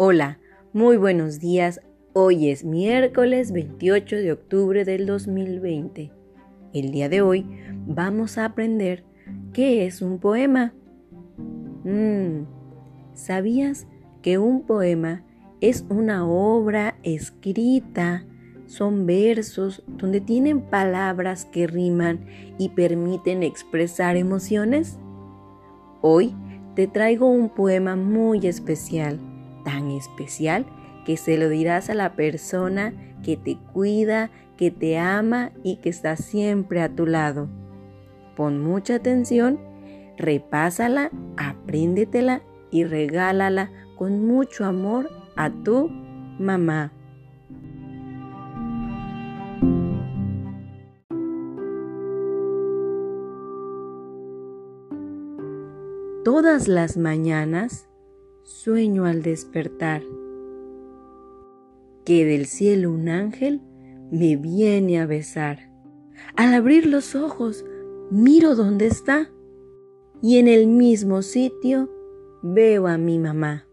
Hola, muy buenos días. Hoy es miércoles 28 de octubre del 2020. El día de hoy vamos a aprender qué es un poema. Mm, ¿Sabías que un poema es una obra escrita? Son versos donde tienen palabras que riman y permiten expresar emociones. Hoy te traigo un poema muy especial tan especial que se lo dirás a la persona que te cuida, que te ama y que está siempre a tu lado. Pon mucha atención, repásala, apréndetela y regálala con mucho amor a tu mamá. Todas las mañanas sueño al despertar, que del cielo un ángel me viene a besar. Al abrir los ojos, miro dónde está y en el mismo sitio veo a mi mamá.